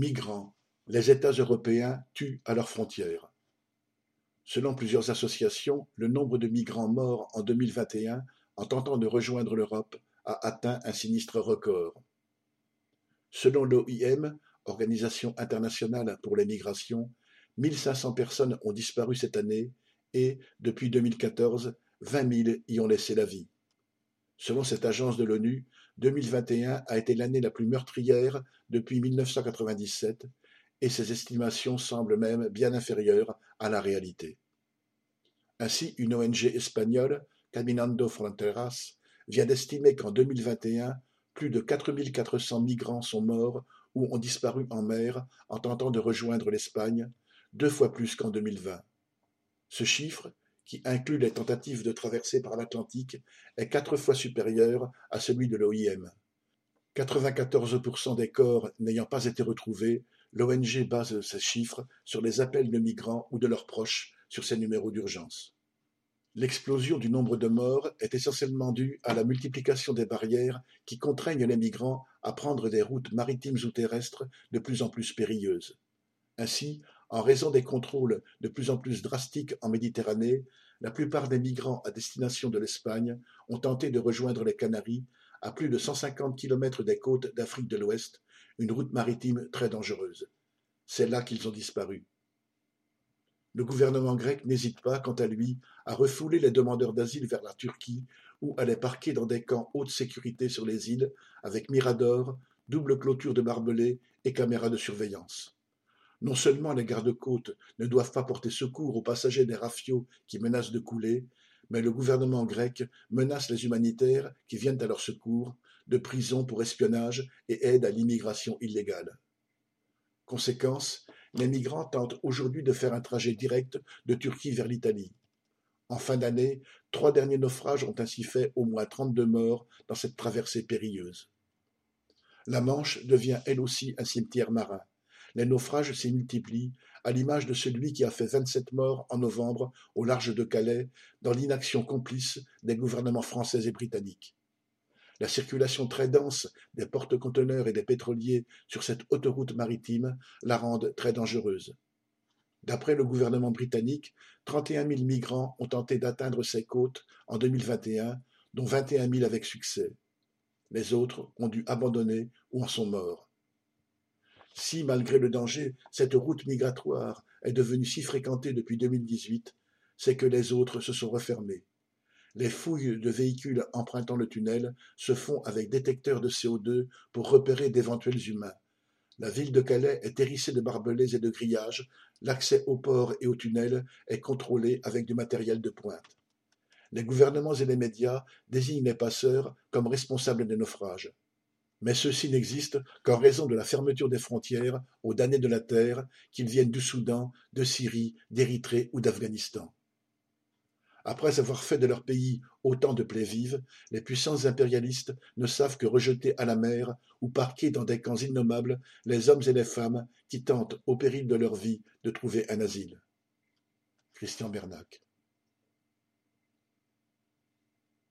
Migrants, les États européens tuent à leurs frontières. Selon plusieurs associations, le nombre de migrants morts en 2021 en tentant de rejoindre l'Europe a atteint un sinistre record. Selon l'OIM, Organisation internationale pour les migrations, 1500 personnes ont disparu cette année et, depuis 2014, 20 000 y ont laissé la vie. Selon cette agence de l'ONU, 2021 a été l'année la plus meurtrière depuis 1997 et ces estimations semblent même bien inférieures à la réalité. Ainsi, une ONG espagnole, Caminando Fronteras, vient d'estimer qu'en 2021, plus de 4400 migrants sont morts ou ont disparu en mer en tentant de rejoindre l'Espagne, deux fois plus qu'en 2020. Ce chiffre, qui inclut les tentatives de traversée par l'Atlantique, est quatre fois supérieur à celui de l'OIM. 94% des corps n'ayant pas été retrouvés, l'ONG base ces chiffres sur les appels de migrants ou de leurs proches sur ces numéros d'urgence. L'explosion du nombre de morts est essentiellement due à la multiplication des barrières qui contraignent les migrants à prendre des routes maritimes ou terrestres de plus en plus périlleuses. Ainsi, en raison des contrôles de plus en plus drastiques en Méditerranée, la plupart des migrants à destination de l'Espagne ont tenté de rejoindre les Canaries, à plus de 150 kilomètres des côtes d'Afrique de l'Ouest, une route maritime très dangereuse. C'est là qu'ils ont disparu. Le gouvernement grec n'hésite pas, quant à lui, à refouler les demandeurs d'asile vers la Turquie ou à les parquer dans des camps haute sécurité sur les îles, avec miradors, double clôture de barbelés et caméras de surveillance. Non seulement les gardes-côtes ne doivent pas porter secours aux passagers des rafiaux qui menacent de couler, mais le gouvernement grec menace les humanitaires qui viennent à leur secours de prison pour espionnage et aide à l'immigration illégale. Conséquence, les migrants tentent aujourd'hui de faire un trajet direct de Turquie vers l'Italie. En fin d'année, trois derniers naufrages ont ainsi fait au moins trente-deux morts dans cette traversée périlleuse. La Manche devient elle aussi un cimetière marin. Les naufrages s'y multiplient, à l'image de celui qui a fait vingt-sept morts en novembre au large de Calais, dans l'inaction complice des gouvernements français et britanniques. La circulation très dense des porte-conteneurs et des pétroliers sur cette autoroute maritime la rendent très dangereuse. D'après le gouvernement britannique, 31 000 migrants ont tenté d'atteindre ces côtes en 2021, dont 21 000 avec succès. Les autres ont dû abandonner ou en sont morts. Si, malgré le danger, cette route migratoire est devenue si fréquentée depuis 2018, c'est que les autres se sont refermés. Les fouilles de véhicules empruntant le tunnel se font avec détecteurs de CO2 pour repérer d'éventuels humains. La ville de Calais est hérissée de barbelés et de grillages, l'accès au port et au tunnel est contrôlé avec du matériel de pointe. Les gouvernements et les médias désignent les passeurs comme responsables des naufrages. Mais ceux-ci n'existent qu'en raison de la fermeture des frontières aux damnés de la terre, qu'ils viennent du Soudan, de Syrie, d'Érythrée ou d'Afghanistan. Après avoir fait de leur pays autant de plaies vives, les puissances impérialistes ne savent que rejeter à la mer ou parquer dans des camps innommables les hommes et les femmes qui tentent, au péril de leur vie, de trouver un asile. Christian Bernac.